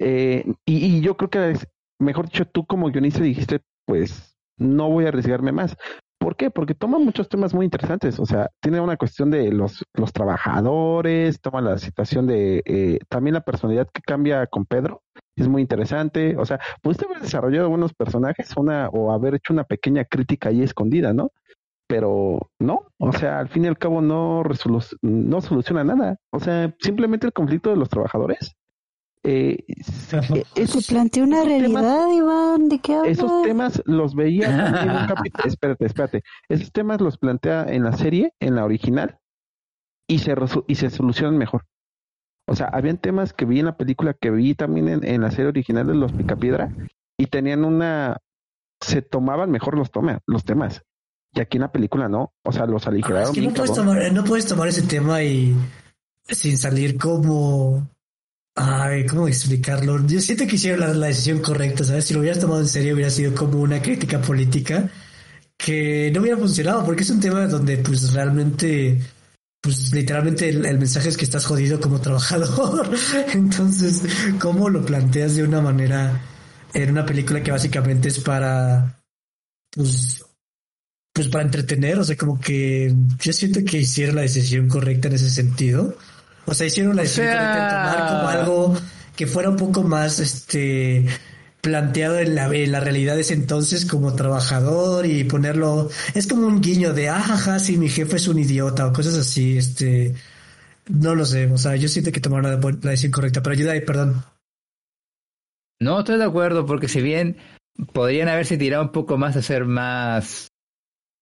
eh, y, y yo creo que, es- mejor dicho, tú como guionista dijiste, pues no voy a arriesgarme más. ¿Por qué? Porque toma muchos temas muy interesantes. O sea, tiene una cuestión de los, los trabajadores, toma la situación de eh, también la personalidad que cambia con Pedro. Es muy interesante. O sea, pudiste haber desarrollado buenos personajes una, o haber hecho una pequeña crítica ahí escondida, ¿no? Pero no, o sea, al fin y al cabo no, resolu- no soluciona nada. O sea, simplemente el conflicto de los trabajadores. Eh, eh, Se esos- planteó una temas- realidad, Iván. ¿De qué hablas? esos temas los veía en un capítulo. Espérate, espérate. Esos temas los plantea en la serie, en la original, y se, resu- y se solucionan mejor. O sea, habían temas que vi en la película, que vi también en, en la serie original de Los Picapiedra, y tenían una. Se tomaban mejor los, toma, los temas. Y aquí en la película no. O sea, los Ah, aligeraron. es que no puedes, tomar, no puedes tomar ese tema y sin salir como... Ay, ¿cómo explicarlo? Yo siento que hicieron la, la decisión correcta, ¿sabes? Si lo hubieras tomado en serio hubiera sido como una crítica política que no hubiera funcionado porque es un tema donde pues realmente pues literalmente el, el mensaje es que estás jodido como trabajador. Entonces, ¿cómo lo planteas de una manera en una película que básicamente es para pues pues para entretener, o sea, como que yo siento que hicieron la decisión correcta en ese sentido. O sea, hicieron la O decisión sea- correcta de tomar como algo que fuera un poco más este planteado en la, en la realidad de ese entonces como trabajador y ponerlo es como un guiño de ajaja si mi jefe es un idiota o cosas así este no lo sé o sea yo siento que tomaron la, la decisión correcta pero ayuda ahí perdón No, estoy de acuerdo, porque si bien podrían haberse tirado un poco más a hacer más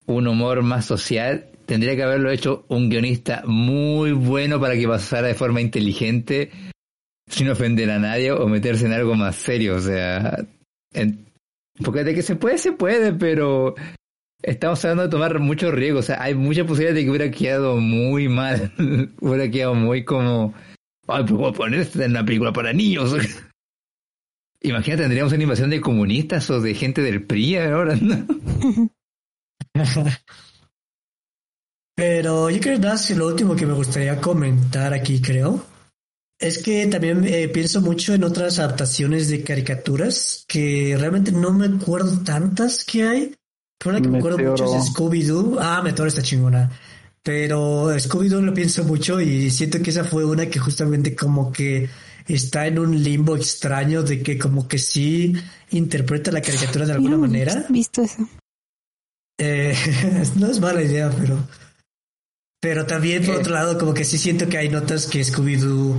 un humor más social, tendría que haberlo hecho un guionista muy bueno para que pasara de forma inteligente, sin ofender a nadie o meterse en algo más serio. O sea, porque de que se puede, se puede, pero estamos hablando de tomar muchos riesgos. O sea, hay mucha posibilidad de que hubiera quedado muy mal, hubiera quedado muy como, ay, pues voy a poner esto en una película para niños. Imagínate, tendríamos una invasión de comunistas o de gente del PRI ahora, ¿no? Pero yo creo que lo último que me gustaría comentar aquí, creo, es que también eh, pienso mucho en otras adaptaciones de caricaturas que realmente no me acuerdo tantas que hay. Pero una que me acuerdo mucho es Scooby-Doo. Ah, Meteoro está chingona. Pero Scooby-Doo lo pienso mucho y siento que esa fue una que justamente como que está en un limbo extraño de que como que sí interpreta la caricatura de alguna no manera. visto eso. Eh, no es mala idea, pero. Pero también, por Eh. otro lado, como que sí siento que hay notas que Scooby-Doo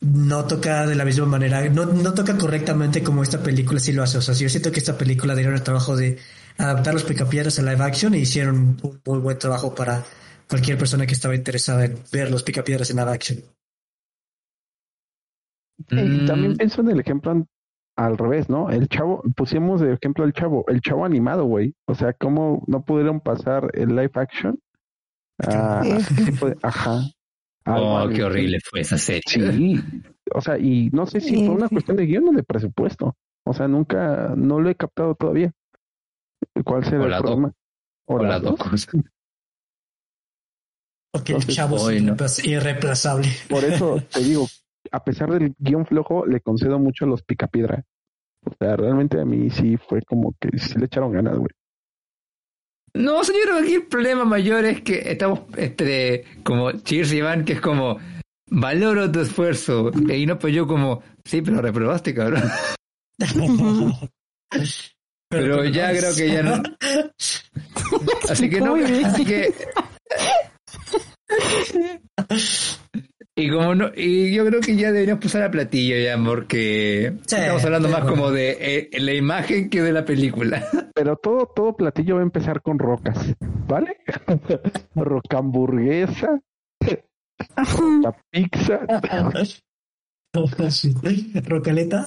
no toca de la misma manera, no, no toca correctamente como esta película sí lo hace. O sea, yo siento que esta película dieron el trabajo de adaptar los picapiedras a live action e hicieron un muy buen trabajo para cualquier persona que estaba interesada en ver los picapiedras en live action. Y también Mm, pienso en el ejemplo al revés, ¿no? El chavo, pusimos de ejemplo el chavo, el chavo animado, güey. O sea, ¿cómo no pudieron pasar el live action? a tipo de- ajá. Oh, qué horrible fue esa serie. Sí. O sea, y no sé si fue una cuestión de guion o de presupuesto. O sea, nunca, no lo he captado todavía. ¿Cuál será O el problema? O las las dos cosas. Porque el chavo es no. irreemplaz- irreemplazable. Por eso te digo, a pesar del guion flojo, le concedo mucho a los picapiedra. O sea, realmente a mí sí fue como que sí le echaron ganas, güey. No, señor, aquí el problema mayor es que estamos este, como Cheers y Iván, que es como valoro tu esfuerzo. Y no, pues yo como, sí, pero reprobaste, cabrón. Pero ya creo que ya no. Así que no, así que. Y como no, y yo creo que ya deberíamos pasar a platillo ya, porque Sí, estamos hablando más como de eh, la imagen que de la película. Pero todo, todo platillo va a empezar con rocas, ¿vale? Rocamburguesa, roca pizza. Rocaleta.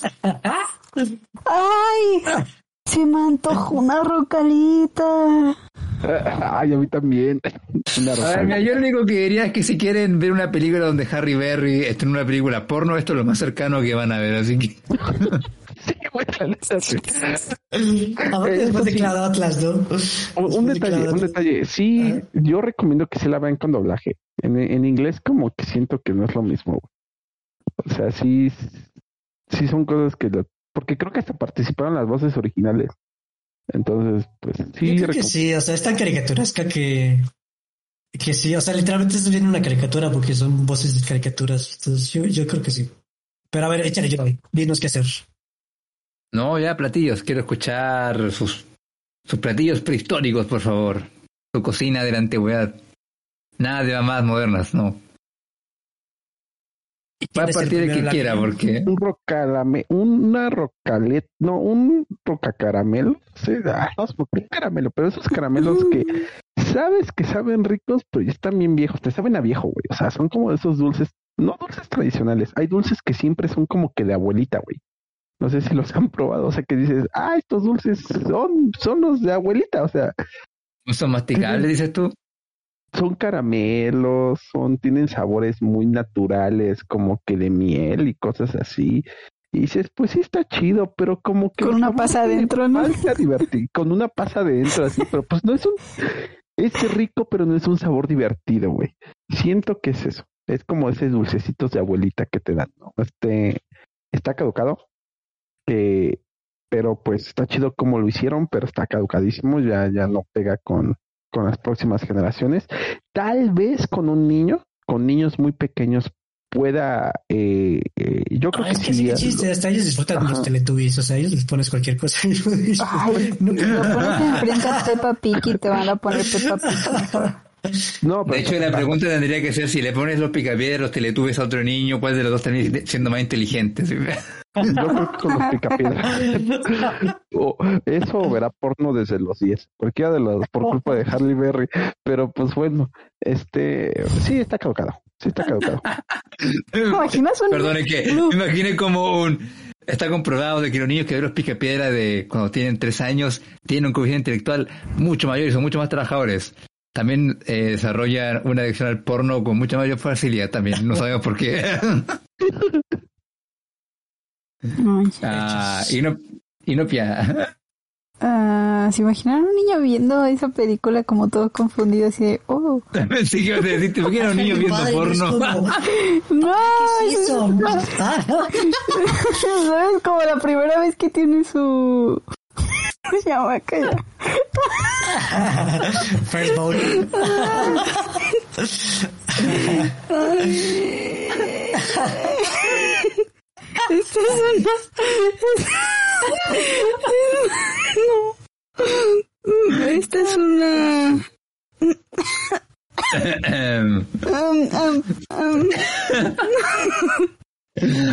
¡Ay! Se me antojó una rocalita. Ay, a mí también. Una A ver, roca. mira, yo lo único que diría es que si quieren ver una película donde Harry Berry está en una película porno, esto es lo más cercano que van a ver, así que. Sí, después de Cloud Atlas, ¿no? Un, detalle, un detalle. Sí, yo recomiendo que se la vean con doblaje. En, en inglés como que siento que no es lo mismo. güey. O sea, sí, sí son cosas que... lo- porque creo que hasta participaron las voces originales. Entonces, pues sí. Yo creo que sí, o sea, es tan caricaturesca que, que sí, o sea, literalmente esto viene una caricatura porque son voces de caricaturas. Entonces, yo, yo creo que sí. Pero a ver, échale yo, dinos qué hacer. No, ya platillos, quiero escuchar sus, sus platillos prehistóricos, por favor. Su cocina de la antigüedad. Nada de mamás modernas, no. Va a ¿Quién es el partir el primero que quiera, porque. Un rocalame, una rocalet, no, un rocacaramelo. Sí, ah, no, es un caramelo, pero esos caramelos que sabes que saben ricos, pero ya están bien viejos, te saben a viejo, güey. O sea, son como esos dulces, no dulces tradicionales, hay dulces que siempre son como que de abuelita, güey. No sé si los han probado, o sea, que dices, ah, estos dulces son, son los de abuelita, o sea, ¿Son masticables, dices tú? Son caramelos, son, tienen sabores muy naturales, como que de miel y cosas así. Y dices, pues sí está chido, pero como que... Con una pasa adentro, ¿no? divertir, con una pasa adentro, así, pero pues no es un... Es rico, pero no es un sabor divertido, güey. Siento que es eso. Es como esos dulcecitos de abuelita que te dan, ¿no? Este, está caducado. Eh, pero pues está chido como lo hicieron, pero está caducadísimo, ya, ya no pega con, con las próximas generaciones. Tal vez con un niño, con niños muy pequeños, pueda, eh, eh, yo creo Ah, que es que sí. chiste, hasta ellos disfrutan de Ajá. los teletubbies, o sea, ellos les pones cualquier cosa. Ay, No, lo pones enfrente a Peppa Pig y te van a poner Peppa Pig. no, De hecho, la pregunta tendría que ser si le pones los picapiedras, los teletubes a otro niño, ¿cuál de los dos termina siendo más inteligente? ¿Sí? Yo creo que con los picapiedras. O eso verá porno desde los 10. Cualquiera de los por culpa de Harley Berry. Pero pues bueno, este sí está caducado. Sí está caducado. ¿Te imaginas un Perdón, es que No. me imaginé como un... Está comprobado de que los niños que ven los picapiedra de cuando tienen tres años tienen un coeficiente intelectual mucho mayor y son mucho más trabajadores. También eh, desarrollan una adicción al porno con mucha mayor facilidad también. No sabemos por qué. Ah, y no, y no pia. ah, ¿Se imaginan un niño viendo esa película como todo confundido así de, oh, sí, a decir, ¿te imaginas un niño viendo porno? no, ¿Qué es eso? ¿sabes? Como la primera vez que tiene su... Ya voy a callar. First bowl. Esta es una... No. Esta es una... Um, um, um,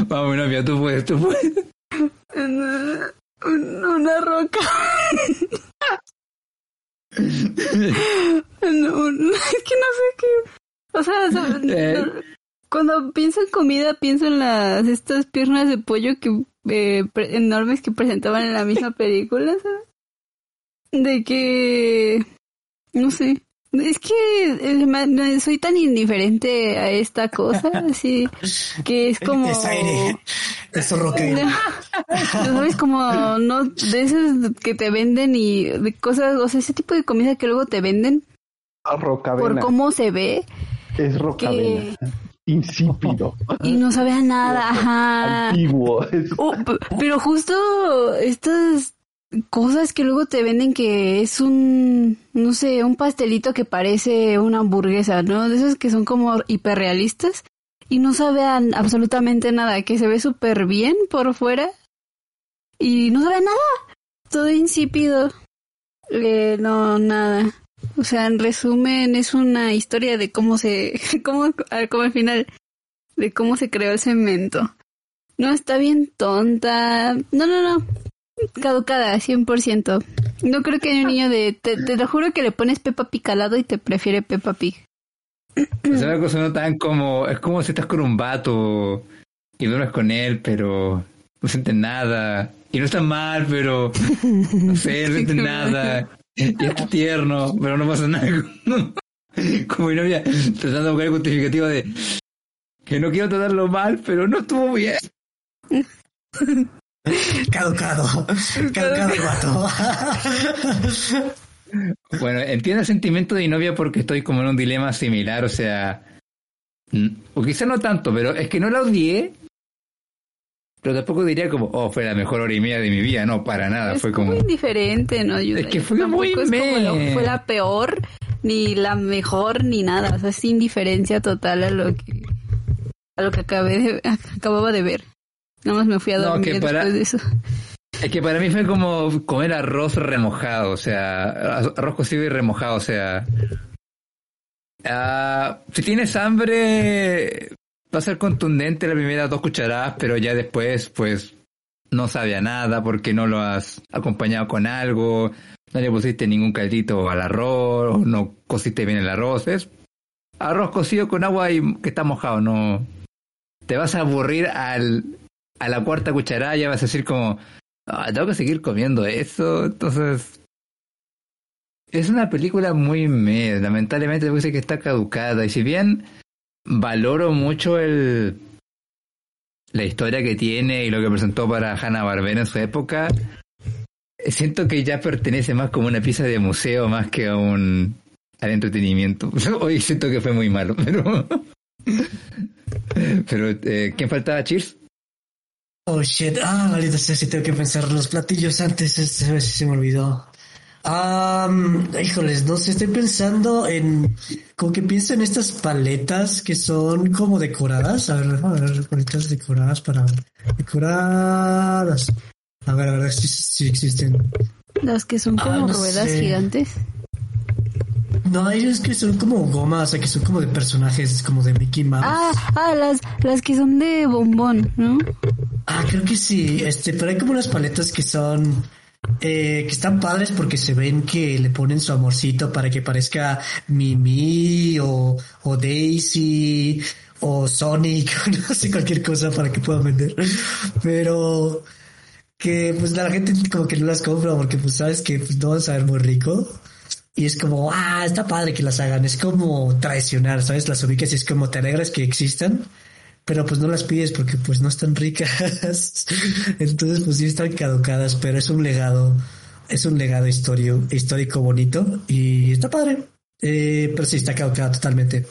Vamos, novia, tú puedes, tú puedes. Una, roca. No, es que no sé qué. O sea, Eh. cuando pienso en comida, pienso en las estas piernas de pollo que eh, enormes que presentaban en la misma película, ¿sabes? De que no sé. Es que eh, soy tan indiferente a esta cosa, así que es como Es aire. Es roca. ¿Sabes? Como no de esas que te venden y de cosas, o sea, ese tipo de comida que luego te venden por Rocavena. cómo se ve Es rocavena. Insípido. y no sabe a nada, ajá. Antiguo. Oh, pero justo estas cosas que luego te venden que es un, no sé, un pastelito que parece una hamburguesa, ¿no? De esos que son como hiperrealistas y no saben absolutamente nada, que se ve súper bien por fuera y no sabe nada, todo insípido. Eh, no, nada. O sea, en resumen, es una historia de cómo se, cómo, como al final, de cómo se creó el cemento. No, está bien tonta. No, no, no. Caducada, 100%. No creo que haya un niño de... Te, te lo juro que le pones Peppa Pig al lado y te prefiere Peppa Pig. O sea, una cosa no tan como... Es como si estás con un vato y duermes con él, pero no sientes nada. Y no está mal, pero... No sé, no sientes nada. Y está tierno, pero no pasa nada. Como mi novia tratando de buscar el justificativo de... Que no quiero tratarlo mal, pero no estuvo bien. Caducado. Caducado el vato. Bueno, entiendo el sentimiento de mi novia porque estoy como en un dilema similar, o sea, o quizá no tanto, pero es que no la odié, pero tampoco diría como, oh, fue la mejor hora y media de mi vida, no, para nada, es fue como... muy indiferente, ¿no? Yo- Es que fue muy es como meh. lo- fue la peor, ni la mejor, ni nada. O sea, es indiferencia total a lo que a lo que acabé de, acababa de ver. Nada más me fui a No, dormir que después para- de eso. Es que para mí fue como comer arroz remojado, o sea, arroz cocido y remojado, o sea... ah, si tienes hambre, va a ser contundente las primeras dos cucharadas, pero ya después, pues, no sabe a nada porque no lo has acompañado con algo, no le pusiste ningún caldito al arroz, no cociste bien el arroz, es arroz cocido con agua y que está mojado, no... Te vas a aburrir al, a la cuarta cucharada, ya vas a decir como, "Ah, tengo que seguir comiendo eso, entonces... Es una película muy meh, lamentablemente me parece que está caducada, y si bien valoro mucho el la historia que tiene y lo que presentó para Hanna Barbera en su época, siento que ya pertenece más como una pieza de museo más que a un al entretenimiento. Hoy siento que fue muy malo, pero pero eh, ¿quién faltaba? Cheers. Oh shit. Ah, maldita sea, si tengo que pensar los platillos antes. Esta vez se me olvidó. Um, híjoles, no sé, estoy pensando en. Como que pienso en estas paletas que son como decoradas. A ver, a ver, paletas decoradas para. Decoradas. A ver, a ver si, si existen. Las que son Ah, como no ruedas sé. gigantes. No, ellos que son como gomas, o sea, que son como de personajes, como de Mickey Mouse. Ah, ah, las, las que son de bombón, ¿no? Ah, creo que sí. Este, pero hay como unas paletas que son eh, que están padres porque se ven que le ponen su amorcito para que parezca Mimi o, o Daisy o Sonic, no sé, cualquier cosa para que puedan vender. Pero que pues la gente como que no las compra porque pues sabes que pues, no van a saber muy rico. Y es como, ah, está padre que las hagan. Es como traicionar, ¿sabes? Las ubicas y es como te alegras que existan pero pues no las pides porque pues no están ricas. Entonces pues sí están caducadas, pero es un legado, es un legado historio, histórico bonito y está padre. Eh, pero sí está caducada totalmente.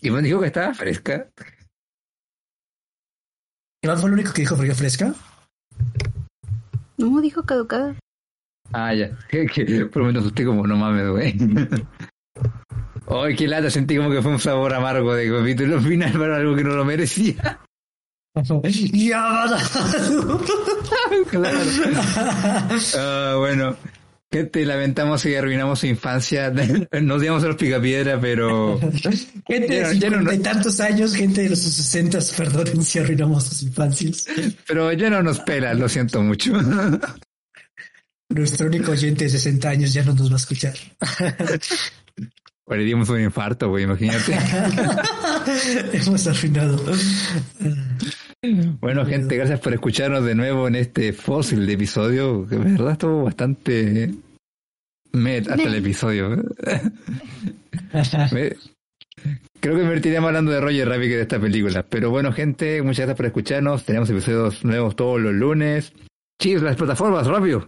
Iván dijo que estaba fresca. Iván fue el único que dijo fría fresca. No, dijo caducada. Ah, ya. Que, que por lo menos usted como no mames, güey. Ay, qué lata, sentí como que fue un sabor amargo de capítulo final para algo que no lo merecía. ya claro. Ah, bueno, gente, lamentamos si arruinamos su infancia. Nos digamos a los picapiedra, pero Gente Ya no- de ya no- cincuenta y tantos años, gente de los sesentas, perdonen si arruinamos sus infancias. pero ya no nos pela, lo siento mucho. Nuestro único oyente de 60 años ya no nos va a escuchar. O le dimos un infarto, güey, imagínate. Hemos arruinado. Bueno, gente, gracias por escucharnos de nuevo en este fósil de episodio, que de verdad estuvo bastante met hasta el episodio. Creo que me divertiríamos hablando de Roger Rabbit que de esta película. Pero bueno, gente, muchas gracias por escucharnos. Tenemos episodios nuevos todos los lunes. Chis, las plataformas, rápido.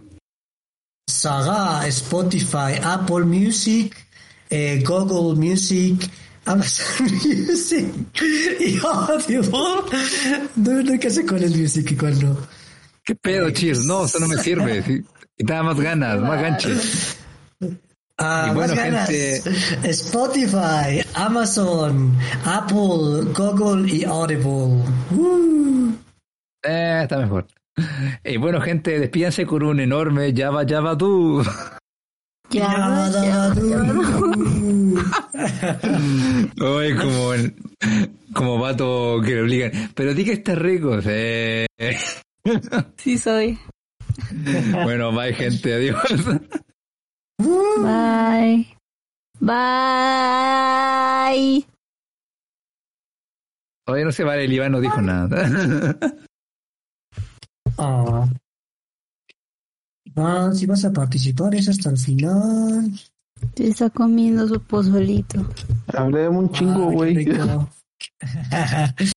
Saga, Spotify, Apple Music, eh, Google Music, Amazon Music y Audible. No, nunca sé cuál es Music y cuál no. ¿Qué pedo, Cheers? No, eso no me sirve. Sí. Y te da más ganas, más ganches. Ah, Y bueno, más ganas. gente- Spotify, Amazon, Apple, Google y Audible. Uh. Eh, está mejor. Y bueno, gente, despídanse con un enorme Java Java tú. Tú. Ay, como, como vato que le obligan. Pero di que está rico. Sí. Sí soy. Bueno, bye, gente. Adiós. Bye. Bye. Oye, no se vale, el Iván no dijo nada. Ah. Ah, si vas a participar es hasta el final. Se está comiendo su pozolito. Hablé un chingo, güey.